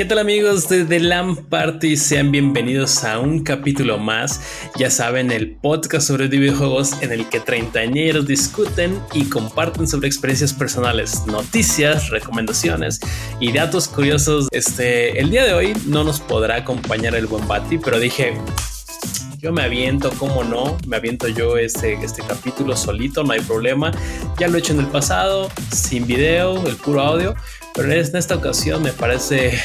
¿Qué tal amigos de The Lamp Party? Sean bienvenidos a un capítulo más. Ya saben, el podcast sobre videojuegos en el que treintañeros discuten y comparten sobre experiencias personales, noticias, recomendaciones y datos curiosos. Este, el día de hoy no nos podrá acompañar el buen Bati, pero dije, yo me aviento, como no, me aviento yo este, este capítulo solito, no hay problema. Ya lo he hecho en el pasado, sin video, el puro audio, pero en esta ocasión me parece,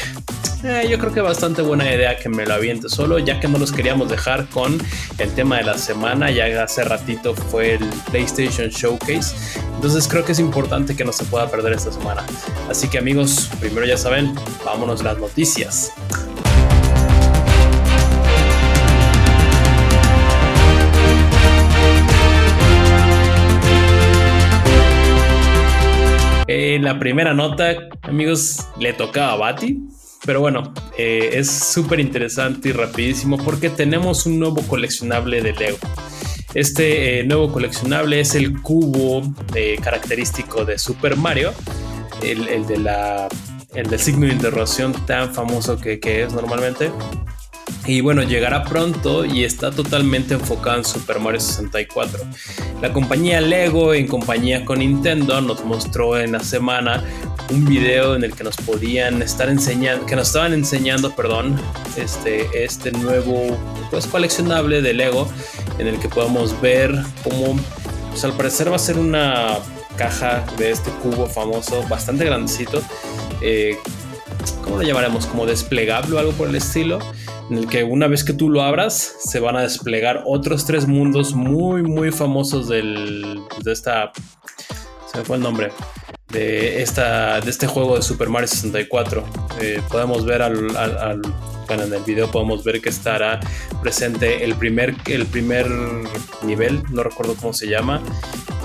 eh, yo creo que bastante buena idea que me lo aviente solo, ya que no los queríamos dejar con el tema de la semana, ya hace ratito fue el PlayStation Showcase, entonces creo que es importante que no se pueda perder esta semana. Así que amigos, primero ya saben, vámonos las noticias. Eh, la primera nota, amigos, le tocaba a Bati. Pero bueno, eh, es súper interesante y rapidísimo porque tenemos un nuevo coleccionable de Lego. Este eh, nuevo coleccionable es el cubo característico de Super Mario, el, de la, el del signo de interrogación tan famoso que es normalmente. Y bueno, llegará pronto y está totalmente enfocado en Super Mario 64. La compañía Lego, en compañía con Nintendo, nos mostró en la semana un video en el que nos podían estar enseñando, que nos estaban enseñando, perdón, este, este nuevo pues coleccionable de Lego, en el que podemos ver cómo, pues al parecer va a ser una caja de este cubo famoso, bastante grandecito. Eh, ¿Cómo lo llamaremos? Como desplegable o algo por el estilo en el que una vez que tú lo abras se van a desplegar otros tres mundos muy muy famosos del, de esta se me fue el nombre de esta de este juego de Super Mario 64 eh, podemos ver al, bueno, en el video podemos ver que estará presente el primer el primer nivel no recuerdo cómo se llama.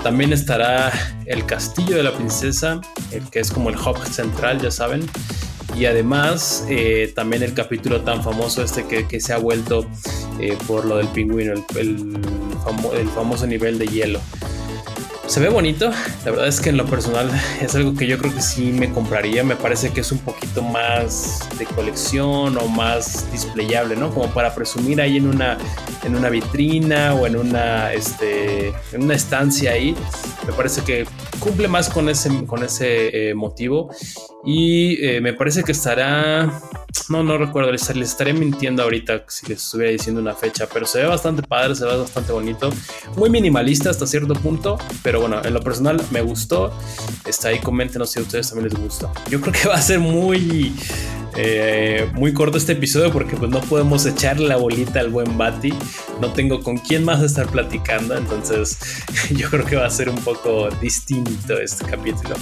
También estará el castillo de la princesa el que es como el hub central ya saben y además eh, también el capítulo tan famoso este que, se ha vuelto eh, por lo del pingüino, el, el famoso nivel de hielo. Se ve bonito, la verdad es que en lo personal es algo que yo creo que sí me compraría, me parece que es un poquito más de colección o más displayable, ¿no? Como para presumir ahí en una, en una vitrina o en una, este, en una estancia ahí, me parece que cumple más con ese, con ese eh, motivo y eh, me parece que estará no, no recuerdo, les, estaré mintiendo ahorita si les estuviera diciendo una fecha, pero se ve bastante padre, se ve bastante bonito, muy minimalista hasta cierto punto, pero bueno, en lo personal me gustó. Está ahí, coméntenos si a ustedes también les gusta. Yo creo que va a ser muy, eh, muy corto este episodio porque pues no podemos echarle la bolita al buen Bati, no tengo con quién más estar platicando, entonces yo creo que va a ser un poco distinto este capítulo.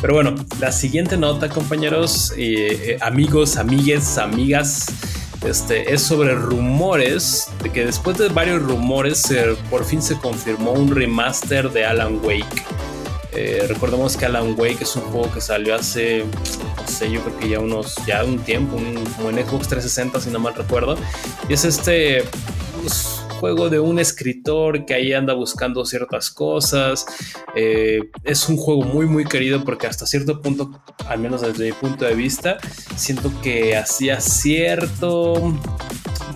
Pero bueno, la siguiente nota, compañeros, eh, eh, amigos, amigues, amigas, este, es sobre rumores de que después de varios rumores por fin se confirmó un remaster de Alan Wake. Eh, recordemos que Alan Wake es un juego que salió hace, no sé, yo creo que ya unos, ya un tiempo, como en Xbox 360 si no mal recuerdo. Y es este, pues, juego de un escritor que ahí anda buscando ciertas cosas. Eh, es un juego muy, muy querido porque hasta cierto punto, al menos desde mi punto de vista, siento que hacía cierto...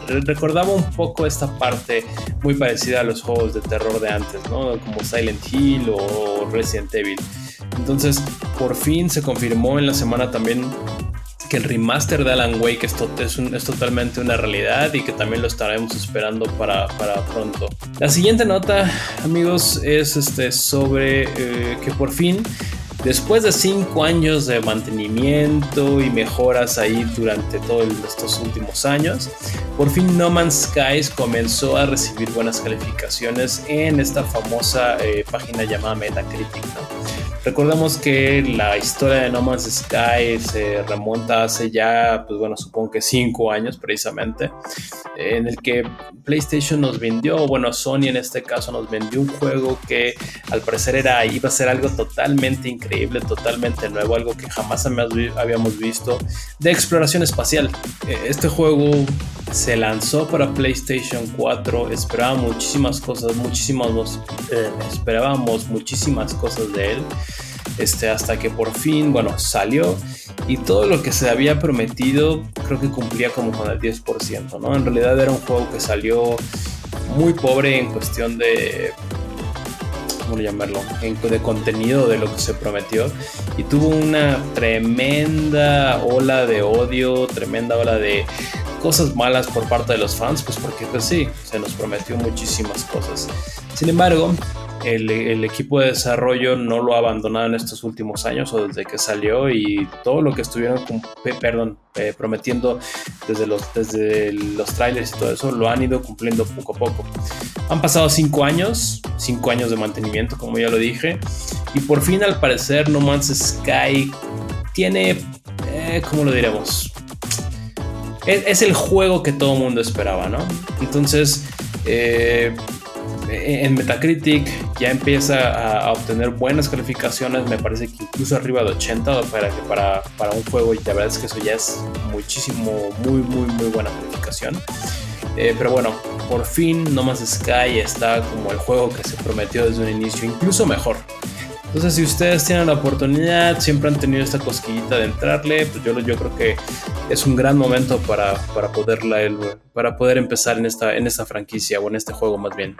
Recordaba un poco esta parte muy parecida a los juegos de terror de antes, ¿no? Como Silent Hill o Resident Evil. Entonces, por fin se confirmó en la semana también que el remaster de Alan Wake es, totalmente una realidad y que también lo estaremos esperando para, pronto. La siguiente nota, amigos, es este, sobre eh, que por fin Después de cinco años de mantenimiento y mejoras ahí durante todos estos últimos años, por fin No Man's Skies comenzó a recibir buenas calificaciones en esta famosa eh, página llamada Metacritic. Recordemos que la historia de No Man's Sky se remonta hace ya, pues bueno, supongo que cinco años precisamente, en el que PlayStation nos vendió, bueno, Sony en este caso nos vendió un juego que al parecer era, iba a ser algo totalmente increíble, totalmente nuevo, algo que jamás habíamos visto de exploración espacial. Eh, este juego se lanzó para PlayStation 4, esperaba muchísimas cosas, muchísimas, eh, esperábamos muchísimas cosas de él. Este, hasta que por fin, bueno, salió y todo lo que se había prometido creo que cumplía como con el 10%, ¿no? En realidad era un juego que salió muy pobre en cuestión de ¿cómo llamarlo? de contenido de lo que se prometió y tuvo una tremenda ola de odio, tremenda ola de cosas malas por parte de los fans, pues porque pues sí, se nos prometió muchísimas cosas. Sin embargo, el, equipo de desarrollo no lo ha abandonado en estos últimos años o desde que salió y todo lo que estuvieron perdón, prometiendo desde los, desde los trailers y todo eso lo han ido cumpliendo poco a poco. Han pasado cinco años, cinco años de mantenimiento como ya lo dije y por fin al parecer No Man's Sky tiene, eh, ¿cómo lo diremos? Es, el juego que todo mundo esperaba, ¿no? Entonces, eh, en Metacritic ya empieza a, obtener buenas calificaciones, me parece que incluso arriba de 80 para, para, para un juego y la verdad es que eso ya es muchísimo, muy, muy, muy buena calificación. Eh, pero bueno, por fin No Man's Sky está como el juego que se prometió desde un inicio, incluso mejor. Entonces, si ustedes tienen la oportunidad, siempre han tenido esta cosquillita de entrarle, pues yo, yo creo que es un gran momento para, para, poderla, para poder empezar en esta, en esta franquicia o en este juego más bien.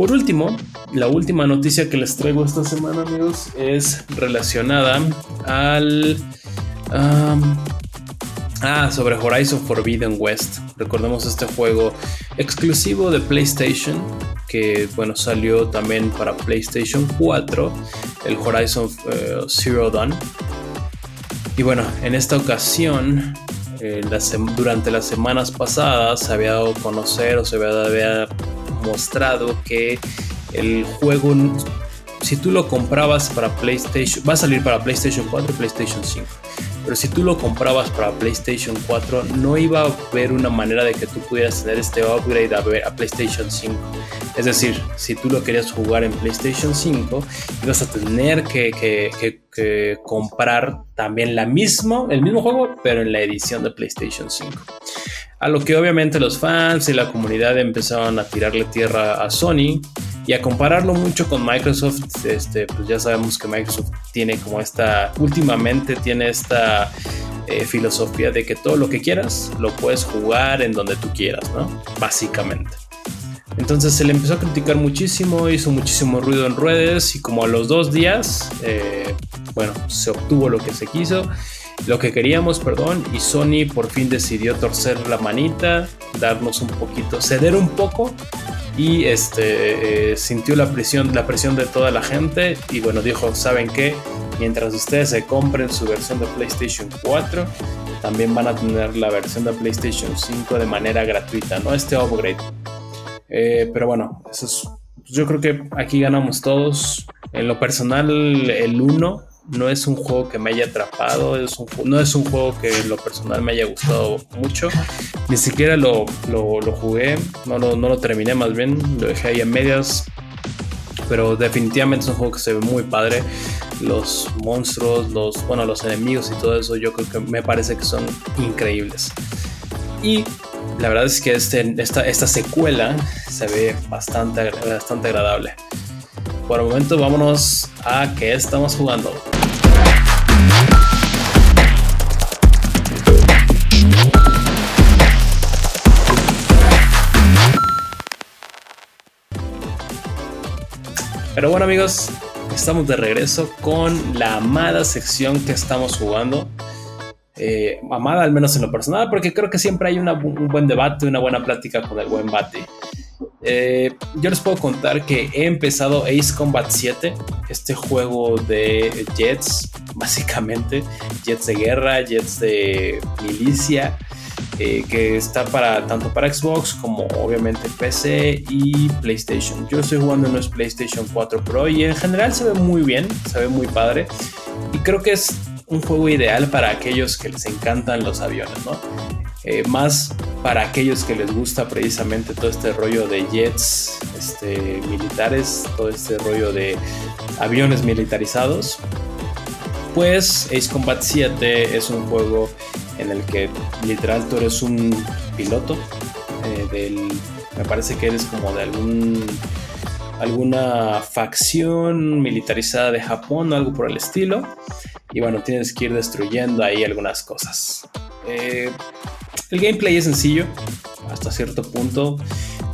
Por último, la última noticia que les traigo esta semana, amigos, es relacionada al... ah, sobre Horizon Forbidden West. Recordemos este juego exclusivo de PlayStation, que bueno, salió también para PlayStation 4, el Horizon eh, Zero Dawn. Y bueno, en esta ocasión, eh, durante las semanas pasadas, se había dado a conocer o se había mostrado que el juego, si tú lo comprabas para PlayStation, va a salir para PlayStation 4 y PlayStation 5. Pero si tú lo comprabas para PlayStation 4, no iba a haber una manera de que tú pudieras tener este upgrade a, PlayStation 5. Es decir, si tú lo querías jugar en PlayStation 5, ibas a tener que, comprar también la misma, el mismo juego, pero en la edición de PlayStation 5. A lo que obviamente los fans y la comunidad empezaron a tirarle tierra a Sony y a compararlo mucho con Microsoft. Este, pues ya sabemos que Microsoft tiene como esta, últimamente tiene esta eh, filosofía de que todo lo que quieras lo puedes jugar en donde tú quieras, ¿no? Básicamente. Entonces se le empezó a criticar muchísimo, hizo muchísimo ruido en redes y como a los dos días, eh, bueno, se obtuvo lo que se quiso lo que queríamos, perdón, y Sony por fin decidió torcer la manita, darnos un poquito, ceder un poco y este, eh, sintió la presión, la presión de toda la gente y bueno, dijo, ¿saben qué? Mientras ustedes se compren su versión de PlayStation 4, también van a tener la versión de PlayStation 5 de manera gratuita, ¿no? Este upgrade. Eh, pero bueno, eso es, yo creo que aquí ganamos todos. En lo personal, el 1 no es un juego que me haya atrapado, no es un juego que lo personal me haya gustado mucho, ni siquiera lo, jugué, no lo, no lo terminé más bien, lo dejé ahí en medias, pero definitivamente es un juego que se ve muy padre. Los monstruos, los, bueno, los enemigos y todo eso, yo creo que me parece que son increíbles. Y la verdad es que este, esta, esta secuela se ve bastante, bastante agradable. Por el momento, vámonos a qué estamos jugando. Pero bueno amigos, estamos de regreso con la amada sección que estamos jugando. Eh, amada al menos en lo personal, porque creo que siempre hay un buen debate, una buena plática con el buen bate. Eh, yo les puedo contar que he empezado Ace Combat 7, este juego de jets, básicamente, jets de guerra, jets de milicia, eh, que está para tanto para Xbox como obviamente PC y PlayStation. Yo estoy jugando en los PlayStation 4 Pro y en general se ve muy bien, se ve muy padre y creo que es un juego ideal para aquellos que les encantan los aviones, ¿no? Eh, más para aquellos que les gusta precisamente todo este rollo de jets este, militares, todo este rollo de aviones militarizados. Pues Ace Combat 7 es un juego en el que literal tú eres un piloto eh, me parece que eres como de algún alguna facción militarizada de Japón o algo por el estilo. Y bueno, tienes que ir destruyendo ahí algunas cosas. Eh, el gameplay es sencillo, hasta cierto punto.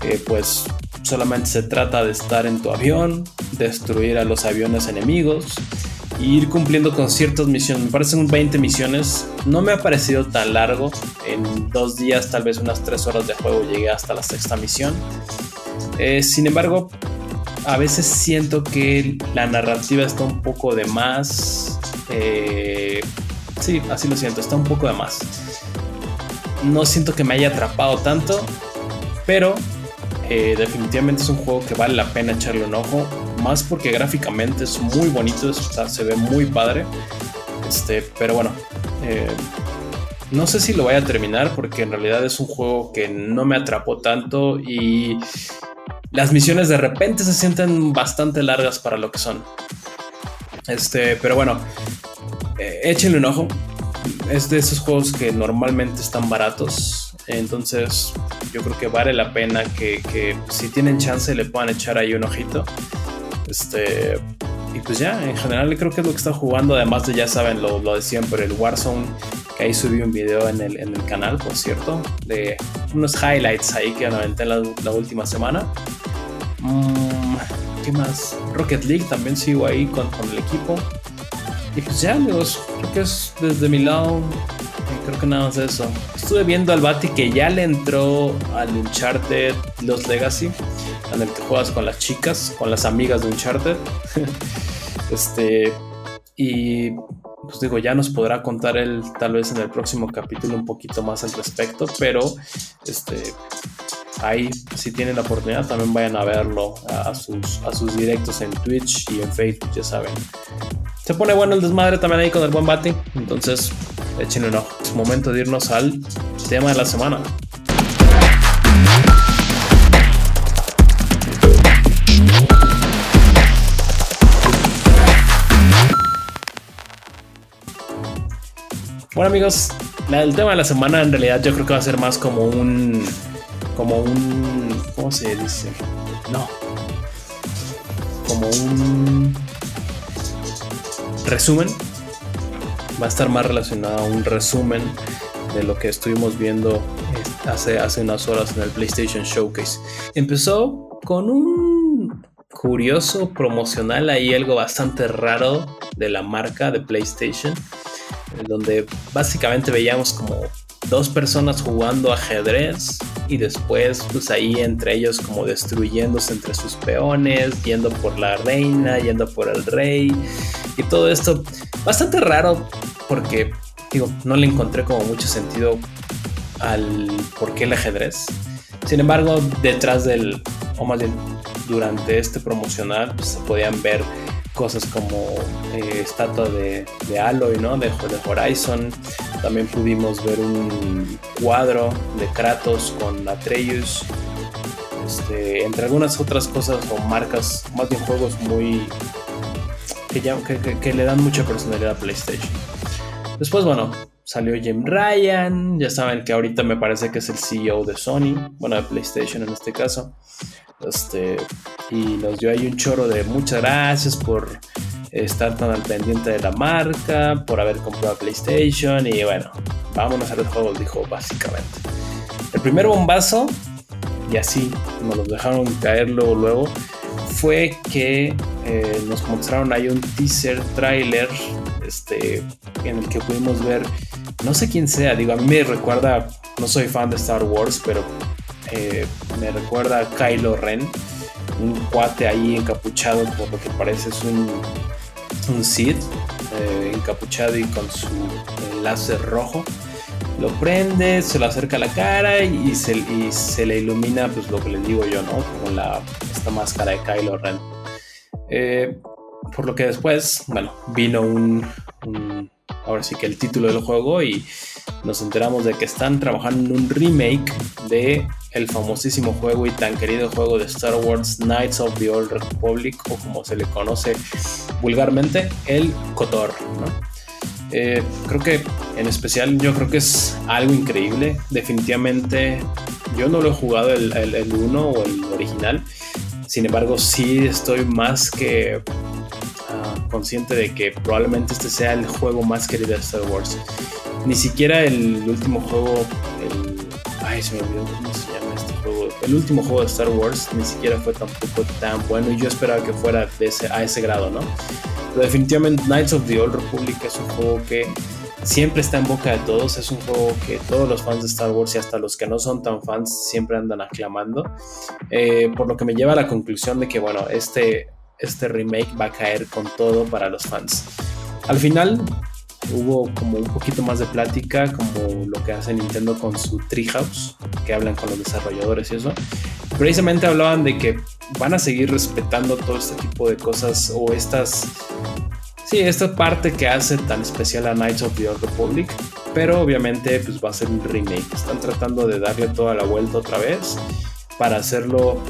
Eh, pues solamente se trata de estar en tu avión, destruir a los aviones enemigos e ir cumpliendo con ciertas misiones. Me parecen 20 misiones. No me ha parecido tan largo. En dos días, tal vez unas 3 horas de juego, llegué hasta la sexta misión. Eh, sin embargo, a veces siento que la narrativa está un poco de más. Eh, sí, así lo siento, está un poco de más. No siento que me haya atrapado tanto, pero eh, definitivamente es un juego que vale la pena echarle un ojo. Más porque gráficamente es muy bonito, se ve muy padre. Este, pero bueno, eh, no sé si lo voy a terminar porque en realidad es un juego que no me atrapó tanto y las misiones de repente se sienten bastante largas para lo que son. Este, pero bueno, eh, échenle un ojo. Es de esos juegos que normalmente están baratos. Entonces, yo creo que vale la pena que, si tienen chance le puedan echar ahí un ojito. Este, y pues ya, en general creo que es lo que está jugando. Además de, ya saben, lo, lo de siempre, el Warzone. Que ahí subí un video en el, en el canal, por cierto, de unos highlights ahí que aventé la, la última semana. Mm, ¿Qué más? Rocket League también sigo ahí con, el equipo. Y pues ya, amigos, creo que es desde mi lado. Creo que nada más eso. Estuve viendo al Bati que ya le entró al Uncharted Los Legacy, en el que juegas con las chicas, con las amigas de Uncharted. este. Y pues digo, ya nos podrá contar él tal vez en el próximo capítulo un poquito más al respecto, pero este ahí si tienen la oportunidad también vayan a verlo a, sus, a sus directos en Twitch y en Facebook, ya saben. Se pone bueno el desmadre también ahí con el buen bate, entonces échenle un ojo. Es momento de irnos al tema de la semana. Bueno amigos, el tema de la semana en realidad yo creo que va a ser más como un como un. ¿Cómo se dice? No. Como un resumen. Va a estar más relacionado a un resumen de lo que estuvimos viendo eh, hace, hace unas horas en el PlayStation Showcase. Empezó con un curioso promocional ahí, algo bastante raro de la marca de PlayStation, donde básicamente veíamos como dos personas jugando ajedrez y después pues ahí entre ellos como destruyéndose entre sus peones, yendo por la reina, yendo por el rey y todo esto bastante raro porque digo, no le encontré como mucho sentido al por qué el ajedrez. Sin embargo, detrás del, o más bien durante este promocional, pues, se podían ver cosas como eh, estatua de, de, Aloy, ¿no? De, de, Horizon. También pudimos ver un cuadro de Kratos con Atreus. Este, entre algunas otras cosas o marcas, más bien juegos muy. Que, que, le dan mucha personalidad a PlayStation. Después, bueno, salió Jim Ryan. Ya saben que ahorita me parece que es el CEO de Sony, bueno, de PlayStation en este caso. Este, y nos dio ahí un choro de muchas gracias por estar tan al pendiente de la marca, por haber comprado PlayStation y bueno, vámonos a los juegos, dijo básicamente. El primer bombazo, y así nos dejaron caer luego, luego fue que eh, nos mostraron ahí un teaser trailer este, en el que pudimos ver, no sé quién sea, digo, a mí me recuerda, no soy fan de Star Wars, pero eh, me recuerda a Kylo Ren, un cuate ahí encapuchado por lo que parece es un, un Sith, eh, encapuchado y con su láser rojo. Lo prende, se lo acerca a la cara y se, le ilumina, pues lo que les digo yo, ¿no? Como la, esta máscara de Kylo Ren. Eh, por lo que después, bueno, vino un, ahora sí que el título del juego y nos enteramos de que están trabajando en un remake de el famosísimo juego y tan querido juego de Star Wars Knights of the Old Republic o como se le conoce vulgarmente el KOTOR. Eh, creo que en especial yo creo que es algo increíble. Definitivamente yo no lo he jugado el 1 o el original, Sin embargo, sí estoy más que consciente de que probablemente este sea el juego más querido de Star Wars. Ni siquiera el último juego. Ay, se me olvidó cómo se llama este juego. El último juego de Star Wars ni siquiera fue tampoco tan bueno y yo esperaba que fuera a ese grado, ¿no? Pero definitivamente Knights of the Old Republic es un juego que siempre está en boca de todos. Es un juego que todos los fans de Star Wars y hasta los que no son tan fans siempre andan aclamando. Eh, por lo que me lleva a la conclusión de que, bueno, este, este remake va a caer con todo para los fans. Al final hubo como un poquito más de plática, como lo que hace Nintendo con su Treehouse, que hablan con los desarrolladores y eso. Precisamente hablaban de que van a seguir respetando todo este tipo de cosas o estas Sí, esta parte que hace tan especial a Knights of the Old Republic, pero obviamente pues va a ser un remake. Están tratando de darle toda la vuelta otra vez para hacerlo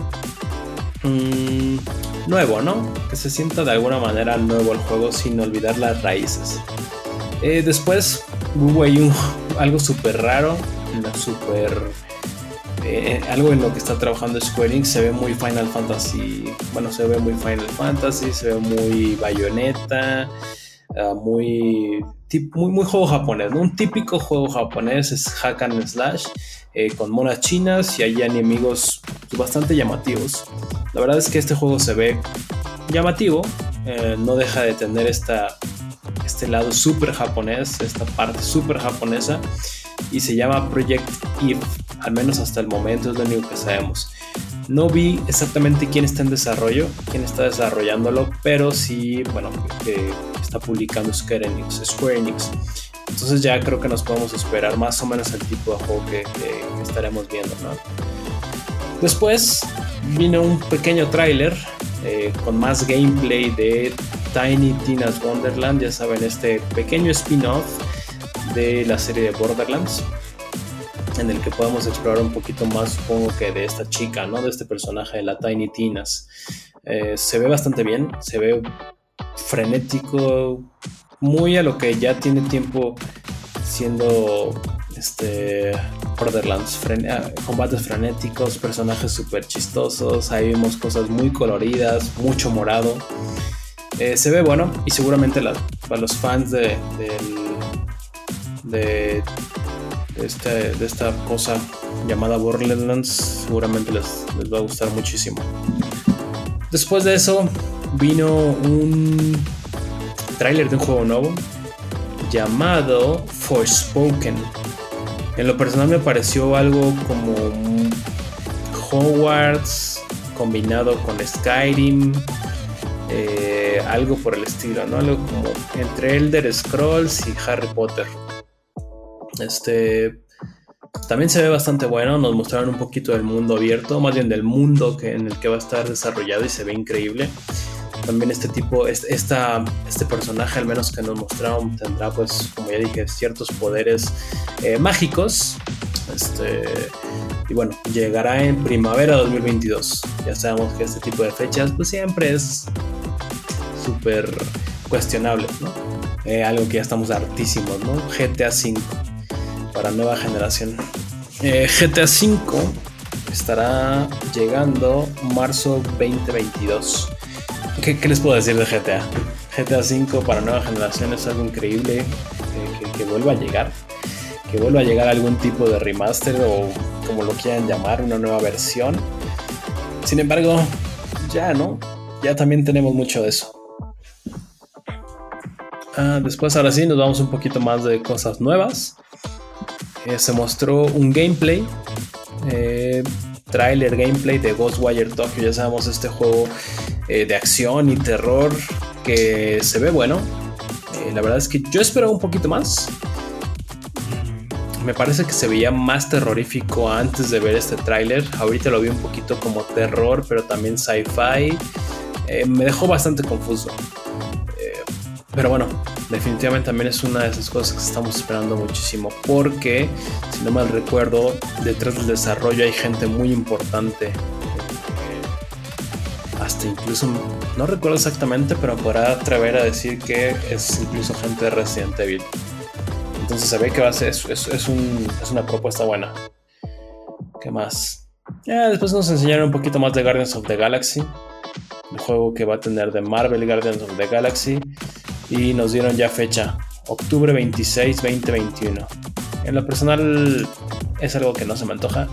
mm, nuevo, ¿no? Que se sienta de alguna manera nuevo el juego sin olvidar las raíces. Eh, después hubo ahí un, algo súper raro, súper eh, algo en lo que está trabajando Square Enix se ve muy Final Fantasy, bueno, se ve muy Final Fantasy, se ve muy Bayonetta, ah, muy, muy, muy juego japonés, Un típico juego japonés es hack and slash, eh, con monas chinas y hay enemigos bastante llamativos. La verdad es que este juego se ve llamativo, eh, no deja de tener esta, este lado súper japonés, esta parte súper japonesa, y se llama Project Eve al menos hasta el momento es lo único que sabemos. No vi exactamente quién está en desarrollo, quién está desarrollándolo, pero sí, bueno, que está publicando Square Enix, Square Enix. Entonces ya creo que nos podemos esperar más o menos el tipo de juego que, estaremos viendo, ¿no? Después vino un pequeño tráiler eh, con más gameplay de Tiny Tina's Wonderland, ya saben, este pequeño spin-off de la serie de Borderlands en el que podemos explorar un poquito más, supongo que de esta chica, ¿no? De este personaje de la Tiny Tinas. Eh, se ve bastante bien, se ve frenético, muy a lo que ya tiene tiempo siendo este Borderlands, ah, combates frenéticos, personajes súper chistosos, ahí vemos cosas muy coloridas, mucho morado. Eh, se ve bueno y seguramente para los fans de, de este, de esta cosa llamada Borderlands seguramente les, les va a gustar muchísimo. Después de eso vino un tráiler de un juego nuevo llamado Forspoken. En lo personal me pareció algo como Hogwarts combinado con Skyrim, eh, algo por el estilo, ¿no? Algo como entre Elder Scrolls y Harry Potter. Este también se ve bastante bueno. Nos mostraron un poquito del mundo abierto, más bien del mundo que, en el que va a estar desarrollado y se ve increíble. También este tipo, este, este personaje, al menos que nos mostraron, tendrá, pues, como ya dije, ciertos poderes eh, mágicos. Este, y bueno, llegará en primavera 2022. Ya sabemos que este tipo de fechas, pues siempre es súper cuestionable, ¿no? Eh, algo que ya estamos hartísimos, ¿no? GTA V para nueva generación. Eh, GTA V estará llegando marzo 2022. ¿Qué, les puedo decir de GTA? GTA V para nueva generación es algo increíble que, vuelva a llegar. Que vuelva a llegar algún tipo de remaster o como lo quieran llamar, una nueva versión. Sin embargo, ya no. Ya también tenemos mucho de eso. Ah, después, ahora sí, nos vamos un poquito más de cosas nuevas. Eh, se mostró un gameplay, eh, trailer gameplay de Ghostwire Tokyo. Ya sabemos, este juego eh, de acción y terror que se ve bueno. la verdad es que yo esperaba un poquito más. Me parece que se veía más terrorífico antes de ver este tráiler. Ahorita lo vi un poquito como terror, pero también sci-fi. me dejó bastante confuso. pero bueno, definitivamente también es una de esas cosas que estamos esperando muchísimo porque, si no mal recuerdo, detrás del desarrollo hay gente muy importante. Eh, hasta incluso, no recuerdo exactamente, pero podrá atrever a decir que es incluso gente de Resident Evil. Entonces se ve que va a ser, es, es, una propuesta buena. ¿Qué más? Ya, después nos enseñaron un poquito más de Guardians of the Galaxy, el juego que va a tener de Marvel Guardians of the Galaxy, y nos dieron ya fecha, octubre 26, 2021. En lo personal es algo que no se me antoja,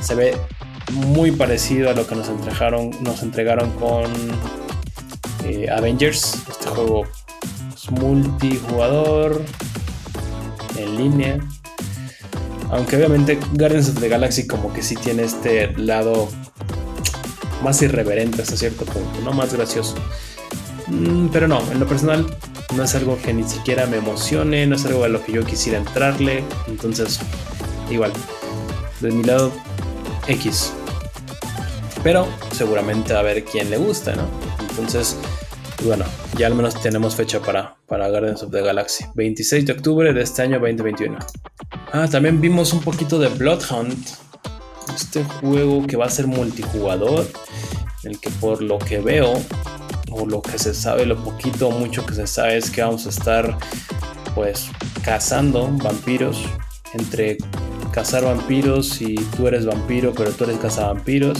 se ve muy parecido a lo que nos entregaron, nos entregaron con eh, Avengers, este juego es multijugador en línea aunque obviamente Guardians of the Galaxy como que sí tiene este lado más irreverente hasta cierto punto, ¿no? Más gracioso. Mm, pero no, en lo personal no es algo que ni siquiera me emocione, no es algo a lo que yo quisiera entrarle. Entonces, igual, de mi lado, X. Pero seguramente a ver quién le gusta, ¿no? Entonces, bueno, ya al menos tenemos fecha para, para Guardians of the Galaxy. 26 de octubre de este año 2021. Ah, también vimos un poquito de Bloodhunt. Este juego que va a ser multijugador. El que por lo que veo, o lo que se sabe, lo poquito o mucho que se sabe es que vamos a estar pues cazando vampiros. Entre cazar vampiros y tú eres vampiro, pero tú eres cazavampiros.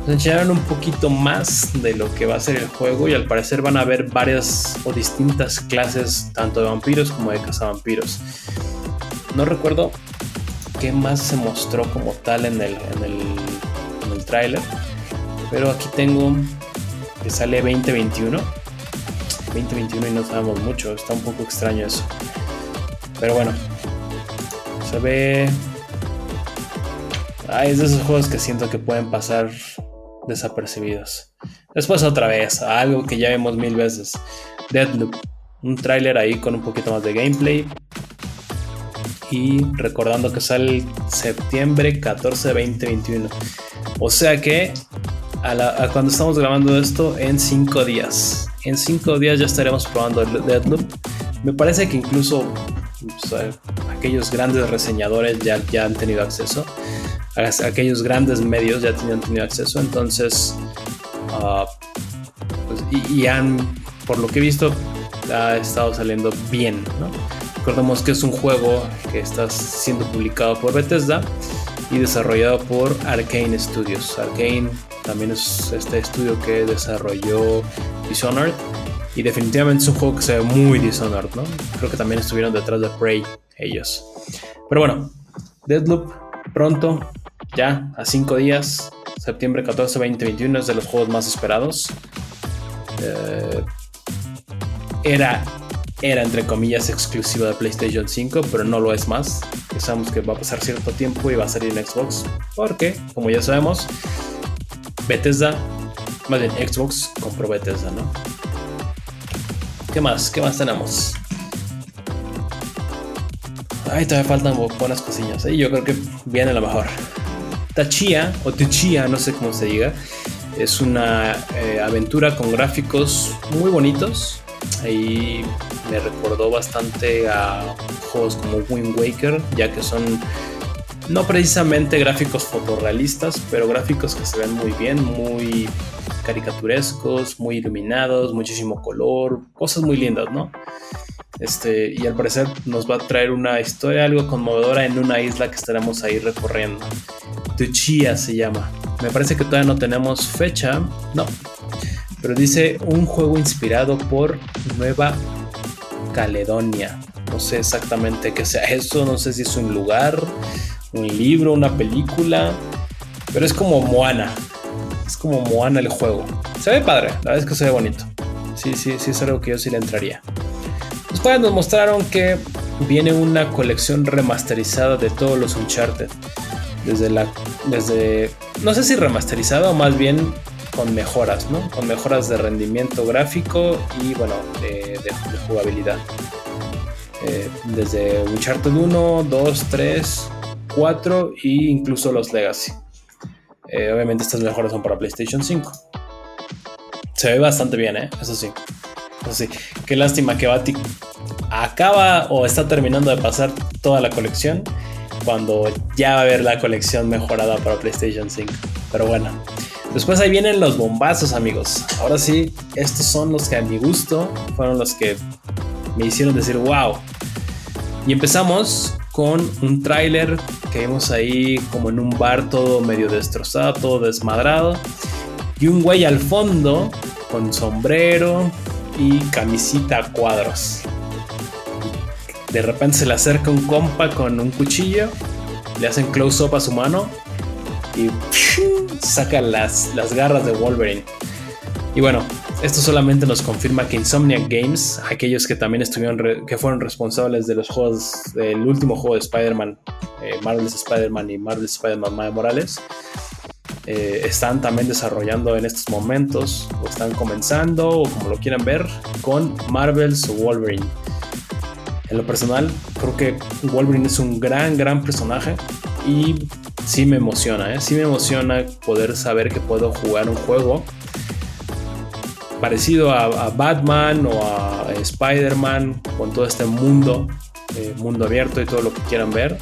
Nos enseñaron un poquito más de lo que va a ser el juego y al parecer van a haber varias o distintas clases tanto de vampiros como de cazavampiros. No recuerdo qué más se mostró como tal en el, en el, en el. Pero aquí tengo que sale 2021. 2021 y no sabemos mucho. Está un poco extraño eso. Pero bueno. Se ve... Ah, es de esos juegos que siento que pueden pasar desapercibidos. Después otra vez, algo que ya vimos mil veces. Deadloop. Un tráiler ahí con un poquito más de gameplay y recordando que sale septiembre 14 de 2021. O sea que a, cuando estamos grabando esto en 5 días. En 5 días ya estaremos probando Deadloop. Me parece que incluso aquellos grandes reseñadores ya, ya han tenido acceso. Aquellos grandes medios ya han tenido acceso. Entonces, ah, pues, y, han, por lo que he visto, ha estado saliendo bien. ¿no? Recordemos que es un juego que está siendo publicado por Bethesda y desarrollado por Arkane Studios. Arkane también es este estudio que desarrolló Dishonored y definitivamente es un juego que se ve muy Dishonored, ¿no? Creo que también estuvieron detrás de Prey ellos. Pero bueno, Deadloop pronto, ya a 5 días, septiembre 14, 2021 es de los juegos más esperados. Eh, era era entre comillas exclusiva de PlayStation 5, pero no lo es más. Pensamos que va a pasar cierto tiempo y va a salir en Xbox, porque, como ya sabemos, Bethesda, más bien Xbox compró Bethesda, ¿no? ¿Qué más? ¿Qué más tenemos? Ay, todavía faltan buenas cosillas. ¿eh? Yo creo que viene lo mejor. Tachia, o Tachia, no sé cómo se diga. Es una eh, aventura con gráficos muy bonitos. Ahí me recordó bastante a juegos como Wind Waker, ya que son no precisamente gráficos fotorrealistas, pero gráficos que se ven muy bien, muy caricaturescos, muy iluminados, muchísimo color, cosas muy lindas, ¿no? Este, y al parecer nos va a traer una historia algo conmovedora en una isla que estaremos ahí recorriendo. Tuchia se llama. Me parece que todavía no tenemos fecha, no, pero dice un juego inspirado por Nueva Caledonia. No sé exactamente qué sea eso, no sé si es un lugar, un libro, una película, pero es como Moana. Es como Moana el juego. Se ve padre, la verdad es que se ve bonito. Sí, sí, sí es algo que yo sí le entraría. Después nos mostraron que viene una colección remasterizada de todos los Uncharted. Desde la. Desde. No sé si remasterizada o más bien con mejoras, ¿no? Con mejoras de rendimiento gráfico y, bueno, de, jugabilidad. Eh, desde Uncharted 1, 2, 3, 4 e incluso los Legacy. Eh, obviamente estas mejoras son para PlayStation 5. Se ve bastante bien, ¿eh? Eso sí. Eso sí. Qué lástima que Bati acaba o está terminando de pasar toda la colección cuando ya va a haber la colección mejorada para PlayStation 5. Pero bueno, Después ahí vienen los bombazos, amigos. Ahora sí, estos son los que a mi gusto fueron los que me hicieron decir wow. Y empezamos con un tráiler que vimos ahí como en un bar todo medio destrozado, todo desmadrado. Y un güey al fondo con sombrero y camisita a cuadros. De repente se le acerca un compa con un cuchillo, le hacen close-up a su mano y saca las, las garras de Wolverine. Y bueno, esto solamente nos confirma que Insomniac Games, aquellos que también estuvieron, que fueron responsables de los juegos, del último juego de Spider-Man, eh, Marvel's Spider-Man y Marvel's Spider-Man Miles Morales, eh, están también desarrollando en estos momentos, o están comenzando, o como lo quieran ver, con Marvel's Wolverine. En lo personal, creo que Wolverine es un gran, gran personaje y sí me emociona, ¿eh? sí me emociona poder saber que puedo jugar un juego parecido a, Batman o a Spider-Man con todo este mundo, eh, mundo abierto y todo lo que quieran ver,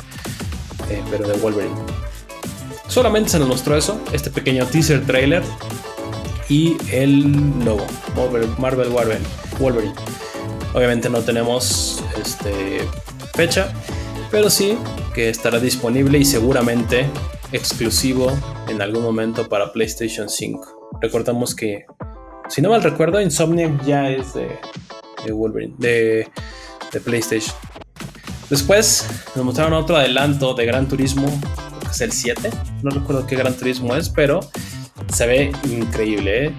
eh, pero de Wolverine. Solamente se nos mostró eso, este pequeño teaser trailer y el logo, Marvel. Wolverine. Obviamente no tenemos este, fecha, pero sí que estará disponible y seguramente exclusivo en algún momento para PlayStation 5. Recordamos que si no mal recuerdo, Insomniac ya es de, Wolverine, de, PlayStation. Después nos mostraron otro adelanto de Gran Turismo, que es el 7. No recuerdo qué Gran Turismo es, pero se ve increíble. ¿eh?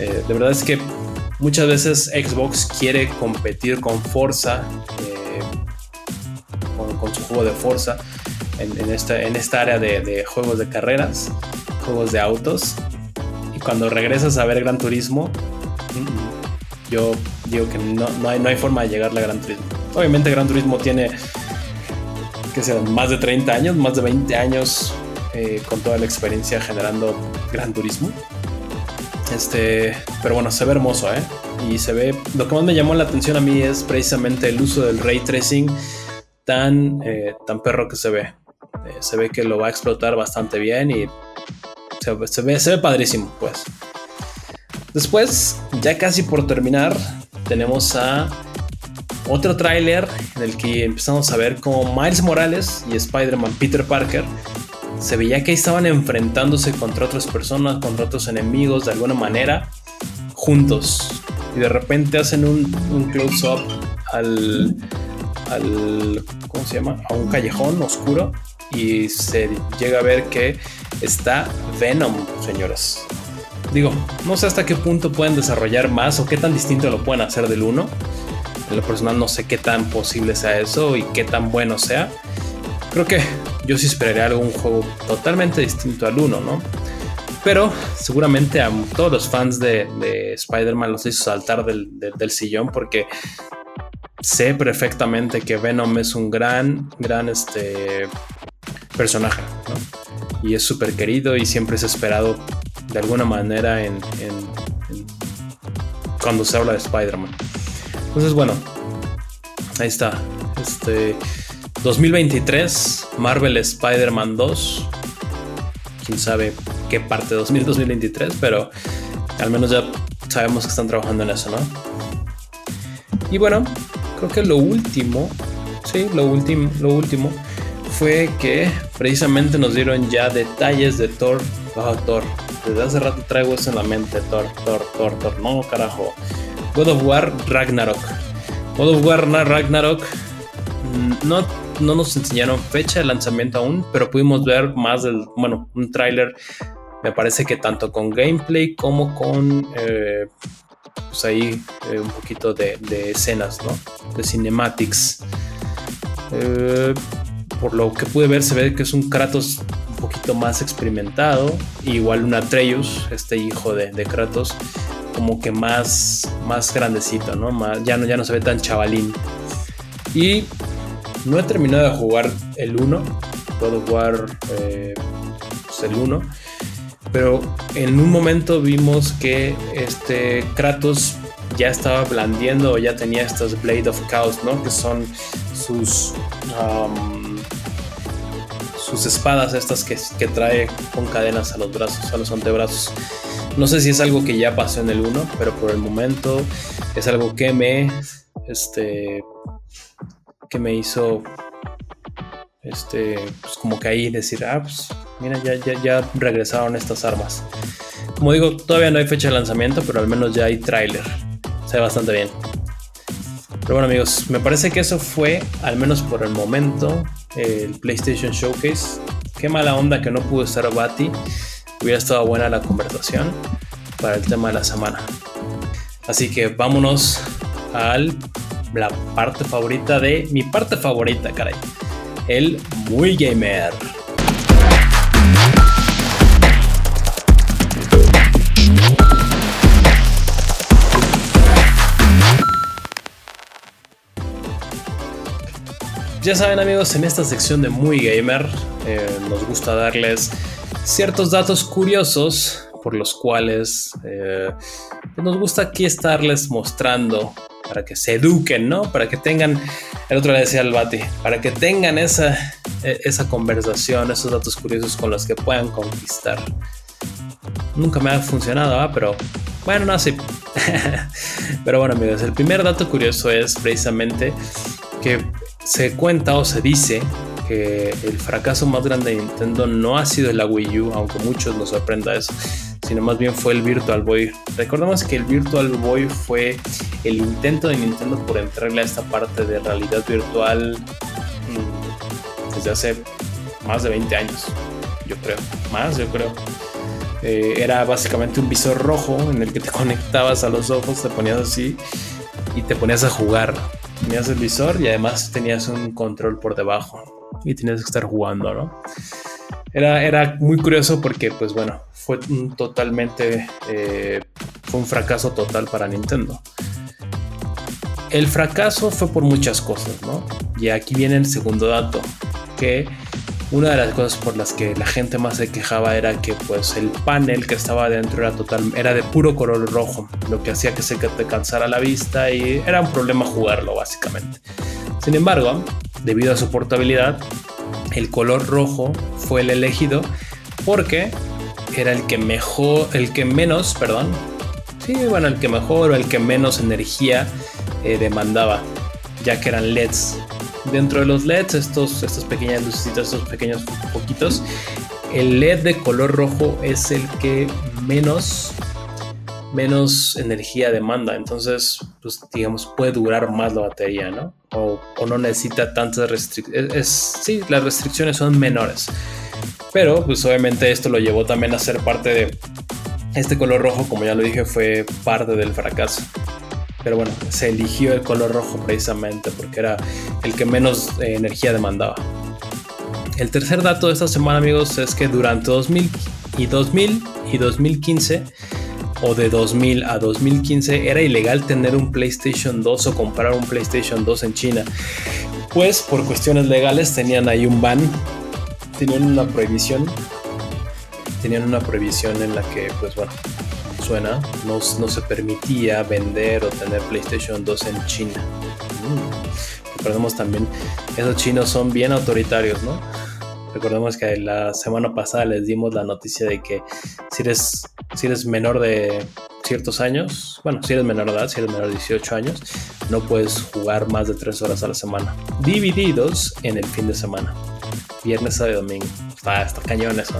Eh, de verdad es que muchas veces Xbox quiere competir con Forza, eh, con, su juego de Forza, en, esta, en esta área de, de juegos de carreras, juegos de autos cuando regresas a ver Gran Turismo, yo digo que no, no, hay, no hay forma de llegarle a Gran Turismo. Obviamente Gran Turismo tiene, que sea, más de 30 años, más de 20 años eh, con toda la experiencia generando Gran Turismo. Este, pero bueno, se ve hermoso, ¿eh? Y se ve, lo que más me llamó la atención a mí es precisamente el uso del ray tracing tan, eh, tan perro que se ve. Eh, se ve que lo va a explotar bastante bien y se, ve, se ve padrísimo, pues. Después, ya casi por terminar, tenemos a otro tráiler en el que empezamos a ver cómo Miles Morales y Spider-Man Peter Parker se veía que estaban enfrentándose contra otras personas, contra otros enemigos de alguna manera, juntos. Y de repente hacen un, un close-up al, al. ¿Cómo se llama? A un callejón oscuro y se llega a ver que está Venom, señoras. Digo, no sé hasta qué punto pueden desarrollar más o qué tan distinto lo pueden hacer del 1. En lo personal no sé qué tan posible sea eso y qué tan bueno sea. Creo que yo sí esperaría algún juego totalmente distinto al 1, ¿no? Pero seguramente a todos los fans de, Spider-Man los hizo saltar del, del sillón porque sé perfectamente que Venom es un gran, gran este, personaje, Y es súper querido y siempre es esperado de alguna manera en, cuando se habla de Spider-Man. Entonces, bueno, ahí está. Este 2023, Marvel Spider-Man 2. Quién sabe qué parte de 2023, pero al menos ya sabemos que están trabajando en eso, ¿no? Y bueno, creo que lo último, sí, lo último, lo último fue que precisamente nos dieron ya detalles de Thor. Oh, Thor. Desde hace rato traigo eso en la mente. Thor, Thor, Thor, Thor. No, carajo. God of War Ragnarok. God of War Ragnarok. Mm, no, no nos enseñaron fecha de lanzamiento aún, pero pudimos ver más del. Bueno, un tráiler. Me parece que tanto con gameplay como con. Eh, pues ahí eh, un poquito de, escenas, ¿no? De cinematics. Eh, por lo que pude ver, se ve que es un Kratos un poquito más experimentado. Igual un Atreus, este hijo de, Kratos, como que más, más grandecito, ¿no? ya ¿no? Ya no se ve tan chavalín. Y no he terminado de jugar el 1, puedo jugar eh, pues, el 1. Pero en un momento vimos que este Kratos ya estaba blandiendo ya tenía estas Blade of Chaos, ¿no? Que son sus um, sus espadas estas que, que, trae con cadenas a los brazos, a los antebrazos. No sé si es algo que ya pasó en el 1, pero por el momento es algo que me, este, que me hizo este, pues como que ahí decir, ah, pues mira, ya, ya, ya regresaron estas armas. Como digo, todavía no hay fecha de lanzamiento, pero al menos ya hay tráiler. Se ve bastante bien. Pero bueno amigos, me parece que eso fue, al menos por el momento, el PlayStation Showcase. Qué mala onda que no pudo estar Bati. Hubiera estado buena la conversación para el tema de la semana. Así que vámonos a la parte favorita de mi parte favorita, caray. El Muy Gamer. Ya saben amigos, en esta sección de Muy Gamer eh, nos gusta darles ciertos datos curiosos por los cuales eh, nos gusta aquí estarles mostrando para que se eduquen, ¿no? Para que tengan, el otro le decía al Bati, para que tengan esa, e, esa conversación, esos datos curiosos con los que puedan conquistar. Nunca me ha funcionado, ¿ah? pero bueno, no, sí. pero bueno amigos, el primer dato curioso es precisamente que se cuenta o se dice que el fracaso más grande de Nintendo no ha sido la Wii U, aunque muchos nos sorprenda eso, sino más bien fue el Virtual Boy. Recordemos que el Virtual Boy fue el intento de Nintendo por entrarle a esta parte de realidad virtual mm, desde hace más de 20 años, yo creo, más yo creo. Eh, era básicamente un visor rojo en el que te conectabas a los ojos, te ponías así y te ponías a jugar tenías el visor y además tenías un control por debajo y tenías que estar jugando, ¿no? Era, era muy curioso porque, pues bueno, fue totalmente, eh, fue un fracaso total para Nintendo. El fracaso fue por muchas cosas, ¿no? Y aquí viene el segundo dato, que una de las cosas por las que la gente más se quejaba era que pues el panel que estaba dentro era total era de puro color rojo, lo que hacía que se te cansara la vista y era un problema jugarlo básicamente. Sin embargo, debido a su portabilidad, el color rojo fue el elegido porque era el que mejor, el que menos, perdón, sí, bueno, el que mejor o el que menos energía eh, demandaba, ya que eran LEDs dentro de los LEDs, estos, estas pequeñas lucecitas, estos pequeños poquitos, el LED de color rojo es el que menos menos energía demanda, entonces, pues digamos, puede durar más la batería, ¿no? O, no necesita tantas restricciones. Sí, las restricciones son menores, pero pues obviamente esto lo llevó también a ser parte de este color rojo, como ya lo dije, fue parte del fracaso. Pero bueno, se eligió el color rojo precisamente porque era el que menos eh, energía demandaba. El tercer dato de esta semana, amigos, es que durante 2000 y 2000 y 2015 o de 2000 a 2015 era ilegal tener un PlayStation 2 o comprar un PlayStation 2 en China. Pues por cuestiones legales tenían ahí un ban, tenían una prohibición, tenían una prohibición en la que, pues bueno, suena, no, se permitía vender o tener PlayStation 2 en China. Mm. Recordemos también, esos chinos son bien autoritarios, ¿no? Recordemos que la semana pasada les dimos la noticia de que si eres, si eres menor de ciertos años, bueno, si eres menor de edad, si eres menor de 18 años, no puedes jugar más de 3 horas a la semana, divididos en el fin de semana, viernes, sábado y domingo. Está, está cañón eso,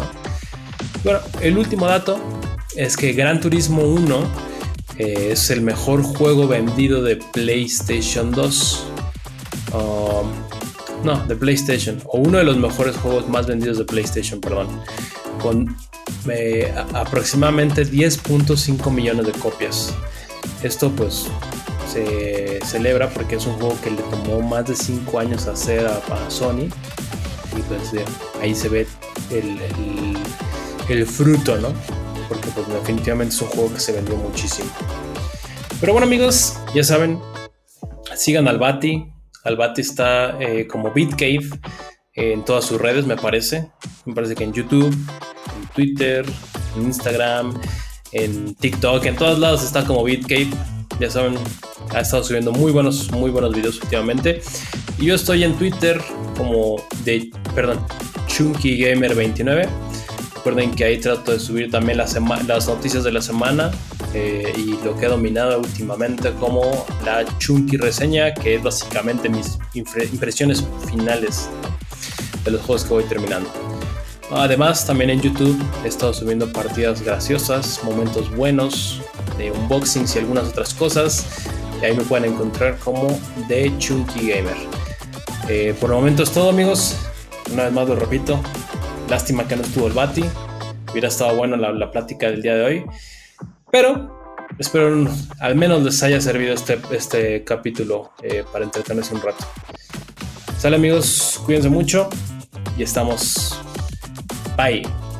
Bueno, el último dato es que Gran Turismo 1 eh, es el mejor juego vendido de PlayStation 2. Um, no, de PlayStation. O uno de los mejores juegos más vendidos de PlayStation, perdón. Con eh, aproximadamente 10.5 millones de copias. Esto pues se celebra porque es un juego que le tomó más de 5 años hacer a, Sony. Y pues ahí se ve el fruto, ¿no? Porque pues definitivamente es un juego que se vendió muchísimo. Pero bueno amigos, ya saben, sigan al Bati. Al Bati está eh, como BitCave en todas sus redes, me parece. Me parece que en YouTube, en Twitter, en Instagram, en TikTok, en todos lados está como BitCave. Ya saben, ha estado subiendo muy buenos, muy buenos videos últimamente. Y yo estoy en Twitter como de, perdón, Chunky Gamer 29 Recuerden que ahí trato de subir también las, las noticias de la semana eh, y lo que he dominado últimamente como la Chunky reseña, que es básicamente mis impresiones finales. de los juegos que voy terminando. Además, también en YouTube he estado subiendo partidas graciosas, momentos buenos, de unboxings y algunas otras cosas. Y ahí me pueden encontrar como The Chunky Gamer. Eh, por el momento es todo, amigos. Una vez más lo repito. Lástima que no estuvo el Bati. Hubiera estado bueno la, plática del día de hoy. Pero espero al menos les haya servido este, este capítulo eh, para entretenerse un rato. Sale amigos, cuídense mucho y estamos Bye.